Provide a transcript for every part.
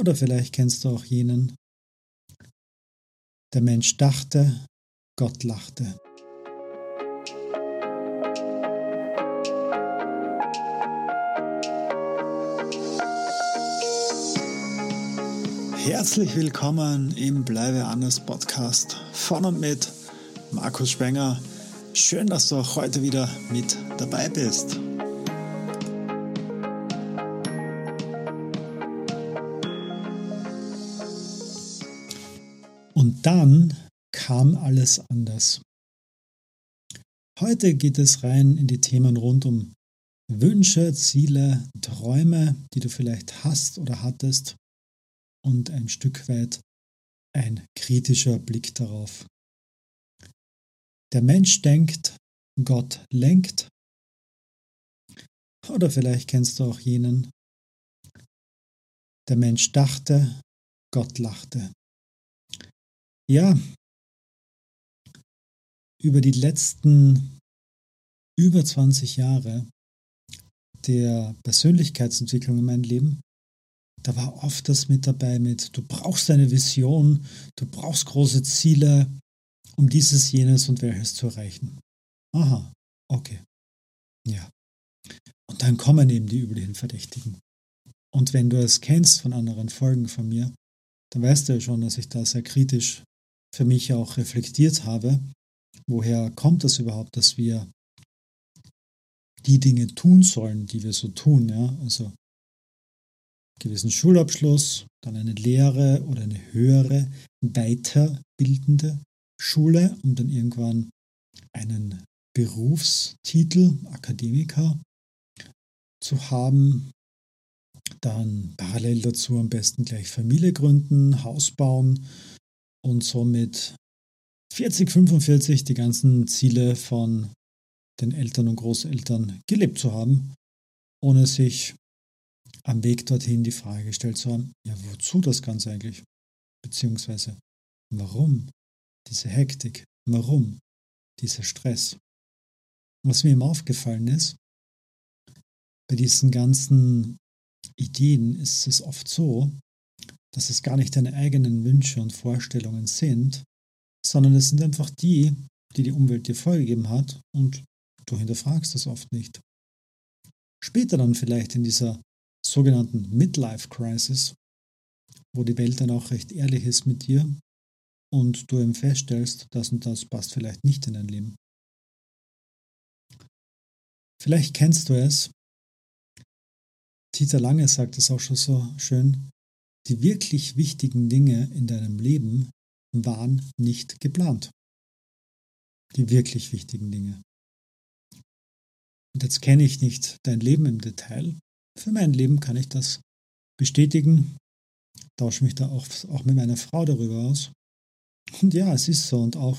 Oder vielleicht kennst du auch jenen. Der Mensch dachte, Gott lachte. Herzlich willkommen im Bleibe anders Podcast von und mit Markus Spenger. Schön, dass du auch heute wieder mit dabei bist. Und dann kam alles anders. Heute geht es rein in die Themen rund um Wünsche, Ziele, Träume, die du vielleicht hast oder hattest und ein Stück weit ein kritischer Blick darauf. Der Mensch denkt, Gott lenkt. Oder vielleicht kennst du auch jenen. Der Mensch dachte, Gott lachte. Ja, über die letzten über 20 Jahre der Persönlichkeitsentwicklung in meinem Leben da war oft das mit dabei mit, du brauchst eine Vision, du brauchst große Ziele, um dieses, jenes und welches zu erreichen. Aha, okay. Ja. Und dann kommen eben die üblichen Verdächtigen. Und wenn du es kennst von anderen Folgen von mir, dann weißt du ja schon, dass ich da sehr kritisch für mich auch reflektiert habe. Woher kommt das überhaupt, dass wir die Dinge tun sollen, die wir so tun? Ja? Also gewissen Schulabschluss, dann eine Lehre oder eine höhere, weiterbildende Schule, um dann irgendwann einen Berufstitel, Akademiker, zu haben. Dann parallel dazu am besten gleich Familie gründen, Haus bauen und somit 40, 45 die ganzen Ziele von den Eltern und Großeltern gelebt zu haben, ohne sich am Weg dorthin die Frage gestellt zu haben, ja, wozu das Ganze eigentlich? Beziehungsweise, warum diese Hektik? Warum dieser Stress? Was mir immer aufgefallen ist, bei diesen ganzen Ideen ist es oft so, dass es gar nicht deine eigenen Wünsche und Vorstellungen sind, sondern es sind einfach die, die die Umwelt dir vorgegeben hat und du hinterfragst das oft nicht. Später dann vielleicht in dieser sogenannten Midlife Crisis, wo die Welt dann auch recht ehrlich ist mit dir und du eben feststellst, das und das passt vielleicht nicht in dein Leben. Vielleicht kennst du es. Dieter Lange sagt es auch schon so schön. Die wirklich wichtigen Dinge in deinem Leben waren nicht geplant. Die wirklich wichtigen Dinge. Und jetzt kenne ich nicht dein Leben im Detail, für mein Leben kann ich das bestätigen. Tausche mich da auch, auch mit meiner Frau darüber aus. Und ja, es ist so. Und auch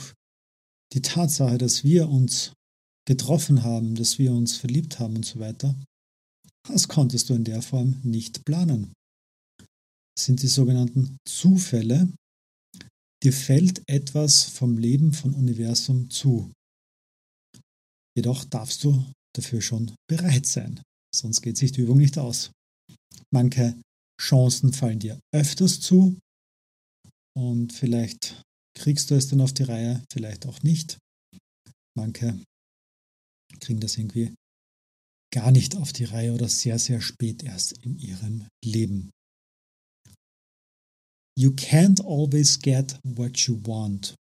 die Tatsache, dass wir uns getroffen haben, dass wir uns verliebt haben und so weiter, das konntest du in der Form nicht planen. Sind die sogenannten Zufälle. Dir fällt etwas vom Leben, vom Universum zu. Jedoch darfst du dafür schon bereit sein. Sonst geht sich die Übung nicht aus. Manche Chancen fallen dir öfters zu und vielleicht kriegst du es dann auf die Reihe, vielleicht auch nicht. Manche kriegen das irgendwie gar nicht auf die Reihe oder sehr, sehr spät erst in ihrem Leben. You can't always get what you want.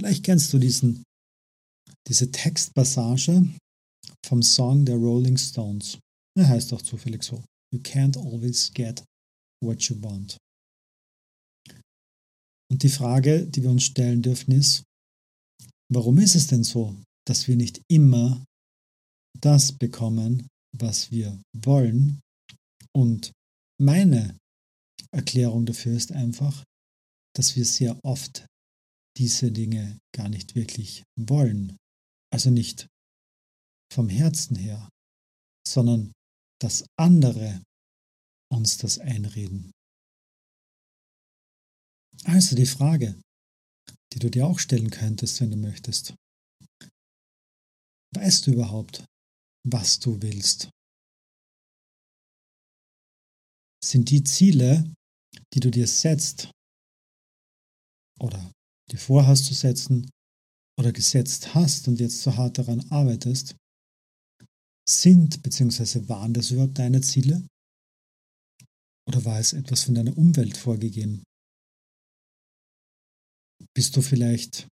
Vielleicht kennst du diesen, diese Textpassage vom Song der Rolling Stones. Er heißt auch zufällig so. You can't always get what you want. Und die Frage, die wir uns stellen dürfen, ist, warum ist es denn so, dass wir nicht immer das bekommen, was wir wollen? Und meine Erklärung dafür ist einfach, dass wir sehr oft diese Dinge gar nicht wirklich wollen. Also nicht vom Herzen her, sondern dass andere uns das einreden. Also die Frage, die du dir auch stellen könntest, wenn du möchtest. Weißt du überhaupt, was du willst? Sind die Ziele, die du dir setzt oder dir vorhast zu setzen oder gesetzt hast und jetzt so hart daran arbeitest, sind bzw. waren das überhaupt deine Ziele? Oder war es etwas von deiner Umwelt vorgegeben? Bist du vielleicht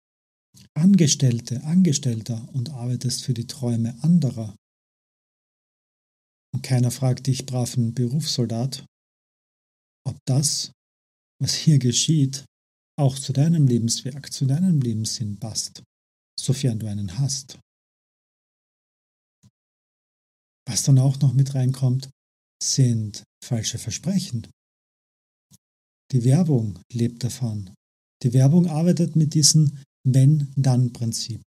Angestellte, Angestellter und arbeitest für die Träume anderer? Und keiner fragt dich, braven Berufssoldat, ob das, was hier geschieht, auch zu deinem Lebenswerk, zu deinem Lebenssinn passt, sofern du einen hast. Was dann auch noch mit reinkommt, sind falsche Versprechen. Die Werbung lebt davon. Die Werbung arbeitet mit diesem Wenn-Dann-Prinzip.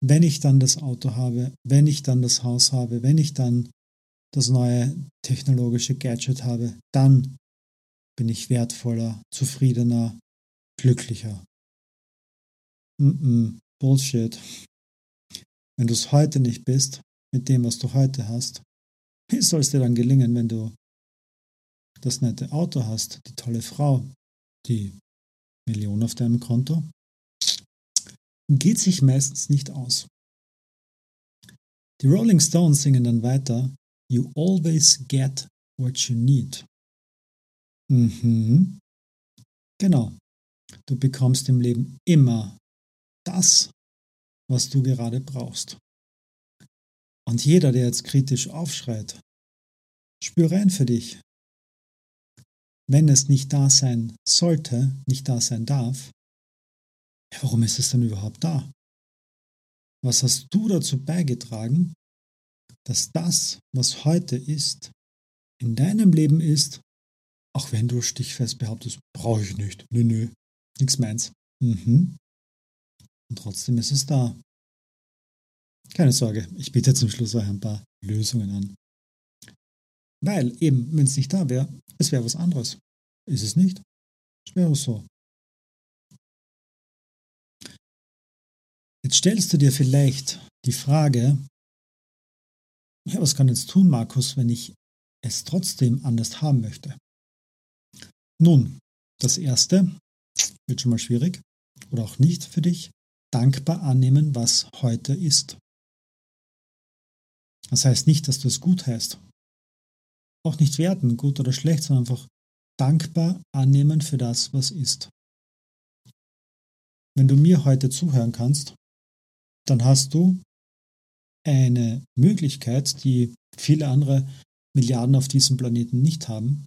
Wenn ich dann das Auto habe, wenn ich dann das Haus habe, wenn ich dann das neue technologische Gadget habe, dann bin ich wertvoller, zufriedener, glücklicher. Mm -mm, Bullshit. Wenn du es heute nicht bist, mit dem, was du heute hast, wie soll es dir dann gelingen, wenn du das nette Auto hast, die tolle Frau, die Million auf deinem Konto? Geht sich meistens nicht aus. Die Rolling Stones singen dann weiter, You always get what you need. Mhm. Genau. Du bekommst im Leben immer das, was du gerade brauchst. Und jeder, der jetzt kritisch aufschreit, spür rein für dich. Wenn es nicht da sein sollte, nicht da sein darf, warum ist es dann überhaupt da? Was hast du dazu beigetragen, dass das, was heute ist, in deinem Leben ist, auch wenn du stichfest behauptest, brauche ich nicht, nö, nö, nix meins. Mhm. Und trotzdem ist es da. Keine Sorge, ich biete zum Schluss euch ein paar Lösungen an. Weil eben, wenn es nicht da wäre, es wäre was anderes. Ist es nicht? Es wäre so. Jetzt stellst du dir vielleicht die Frage, ja, was kann ich jetzt tun, Markus, wenn ich es trotzdem anders haben möchte? Nun, das erste wird schon mal schwierig oder auch nicht für dich. Dankbar annehmen, was heute ist. Das heißt nicht, dass du es gut heißt. Auch nicht werten, gut oder schlecht, sondern einfach dankbar annehmen für das, was ist. Wenn du mir heute zuhören kannst, dann hast du eine Möglichkeit, die viele andere Milliarden auf diesem Planeten nicht haben.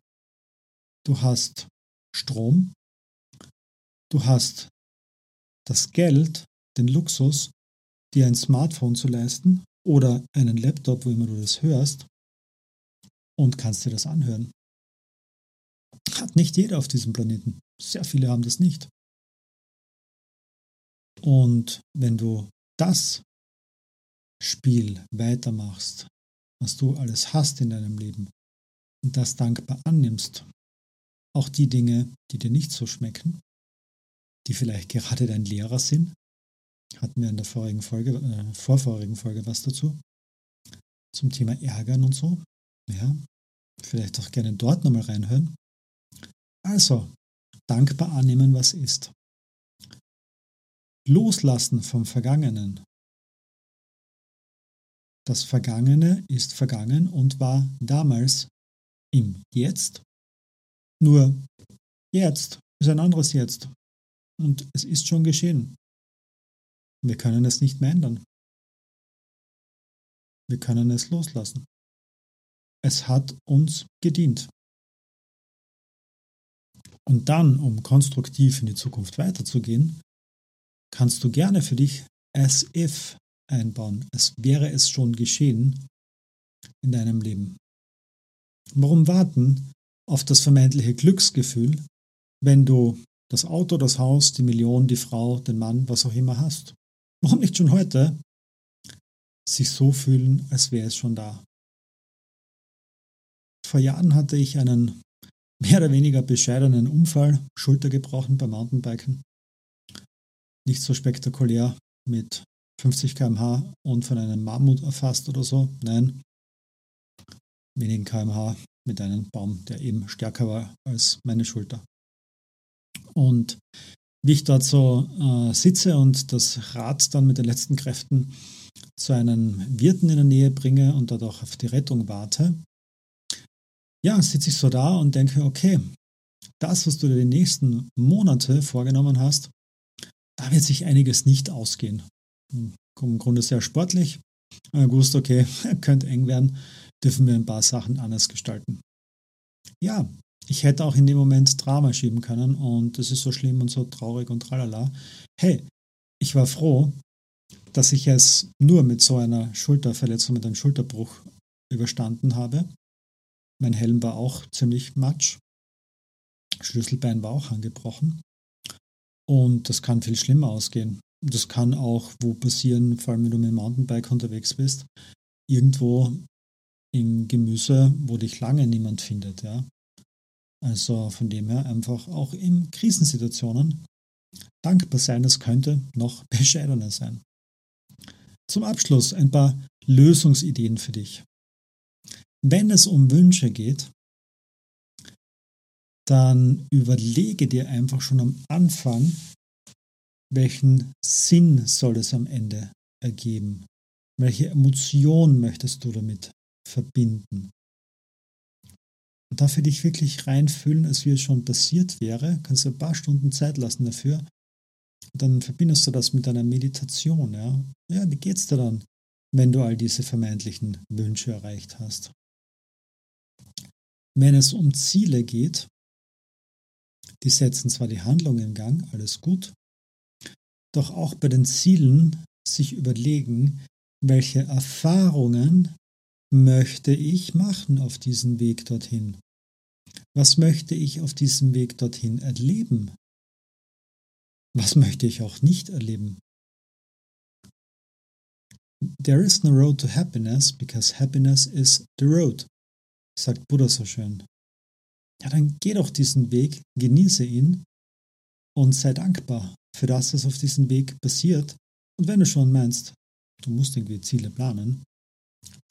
Du hast Strom, du hast das Geld, den Luxus, dir ein Smartphone zu leisten oder einen Laptop, wo immer du das hörst, und kannst dir das anhören. Hat nicht jeder auf diesem Planeten. Sehr viele haben das nicht. Und wenn du das Spiel weitermachst, was du alles hast in deinem Leben und das dankbar annimmst, auch die Dinge, die dir nicht so schmecken, die vielleicht gerade dein Lehrer sind, hatten wir in der vorigen Folge, äh, vorvorigen Folge was dazu, zum Thema Ärgern und so. Ja, vielleicht auch gerne dort nochmal reinhören. Also, dankbar annehmen, was ist. Loslassen vom Vergangenen. Das Vergangene ist vergangen und war damals im Jetzt. Nur jetzt ist ein anderes Jetzt. Und es ist schon geschehen. Wir können es nicht mehr ändern. Wir können es loslassen. Es hat uns gedient. Und dann, um konstruktiv in die Zukunft weiterzugehen, kannst du gerne für dich as if einbauen. Es wäre es schon geschehen in deinem Leben. Warum warten auf das vermeintliche Glücksgefühl, wenn du das Auto, das Haus, die Million, die Frau, den Mann, was auch immer hast? Warum nicht schon heute sich so fühlen, als wäre es schon da? Vor Jahren hatte ich einen mehr oder weniger bescheidenen Unfall, Schulter gebrochen beim Mountainbiken. Nicht so spektakulär mit 50 km/h und von einem Mammut erfasst oder so. Nein, wenigen km/h mit einem Baum, der eben stärker war als meine Schulter. Und wie ich dort so äh, sitze und das Rad dann mit den letzten Kräften zu einem Wirten in der Nähe bringe und dort auch auf die Rettung warte, ja, sitze ich so da und denke, okay, das, was du dir die nächsten Monate vorgenommen hast, da wird sich einiges nicht ausgehen. Im Grunde sehr sportlich. Ich wusste, okay, könnte eng werden, dürfen wir ein paar Sachen anders gestalten. Ja, ich hätte auch in dem Moment Drama schieben können und das ist so schlimm und so traurig und tralala. Hey, ich war froh, dass ich es nur mit so einer Schulterverletzung, mit einem Schulterbruch überstanden habe. Mein Helm war auch ziemlich matsch. Schlüsselbein war auch angebrochen. Und das kann viel schlimmer ausgehen. Das kann auch wo passieren, vor allem wenn du mit dem Mountainbike unterwegs bist, irgendwo im Gemüse, wo dich lange niemand findet. Ja? Also von dem her einfach auch in Krisensituationen dankbar sein, es könnte noch bescheidener sein. Zum Abschluss ein paar Lösungsideen für dich. Wenn es um Wünsche geht, dann überlege dir einfach schon am Anfang, welchen Sinn soll es am Ende ergeben? Welche Emotion möchtest du damit verbinden? Und dafür dich wirklich reinfühlen, als wie es schon passiert wäre, kannst du ein paar Stunden Zeit lassen dafür. Und dann verbindest du das mit deiner Meditation. Ja, ja wie geht's dir dann, wenn du all diese vermeintlichen Wünsche erreicht hast? Wenn es um Ziele geht, die setzen zwar die Handlung in Gang, alles gut, doch auch bei den Zielen sich überlegen, welche Erfahrungen möchte ich machen auf diesem Weg dorthin? Was möchte ich auf diesem Weg dorthin erleben? Was möchte ich auch nicht erleben? There is no road to happiness because happiness is the road, sagt Buddha so schön. Ja, dann geh doch diesen Weg, genieße ihn und sei dankbar für das, was auf diesem Weg passiert. Und wenn du schon meinst, du musst irgendwie Ziele planen,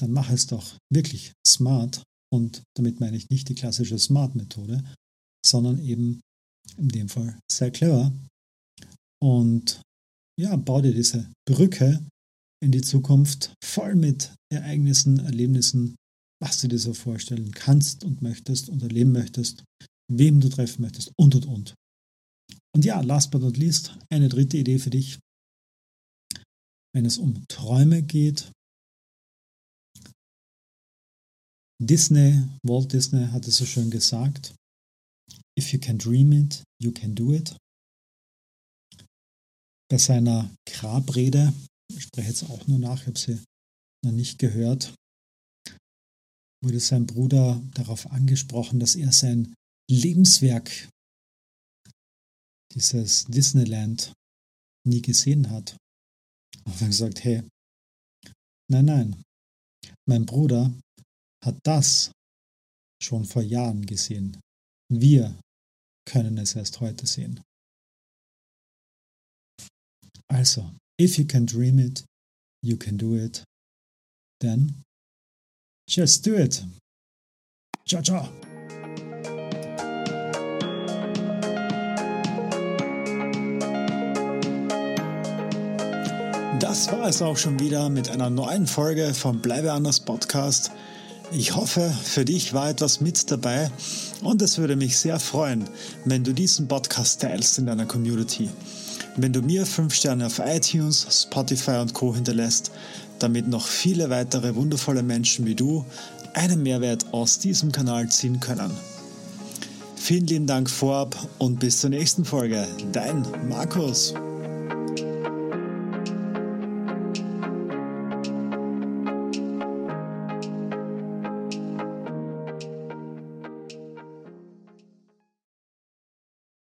dann mach es doch wirklich smart. Und damit meine ich nicht die klassische Smart-Methode, sondern eben in dem Fall sehr clever. Und ja, bau dir diese Brücke in die Zukunft voll mit Ereignissen, Erlebnissen, was du dir so vorstellen kannst und möchtest und erleben möchtest, wem du treffen möchtest und und und. Und ja, last but not least, eine dritte Idee für dich. Wenn es um Träume geht, Disney, Walt Disney hat es so schön gesagt, if you can dream it, you can do it. Bei seiner Grabrede, ich spreche jetzt auch nur nach, ich habe sie noch nicht gehört, wurde sein Bruder darauf angesprochen, dass er sein Lebenswerk, dieses Disneyland, nie gesehen hat. Und er gesagt, hey, nein, nein, mein Bruder hat das schon vor Jahren gesehen. Wir können es erst heute sehen. Also, if you can dream it, you can do it, then just do it. Ciao, ciao. Das war es auch schon wieder mit einer neuen Folge vom Bleibe anders Podcast. Ich hoffe, für dich war etwas mit dabei und es würde mich sehr freuen, wenn du diesen Podcast teilst in deiner Community. Wenn du mir 5 Sterne auf iTunes, Spotify und Co hinterlässt, damit noch viele weitere wundervolle Menschen wie du einen Mehrwert aus diesem Kanal ziehen können. Vielen lieben Dank vorab und bis zur nächsten Folge. Dein Markus.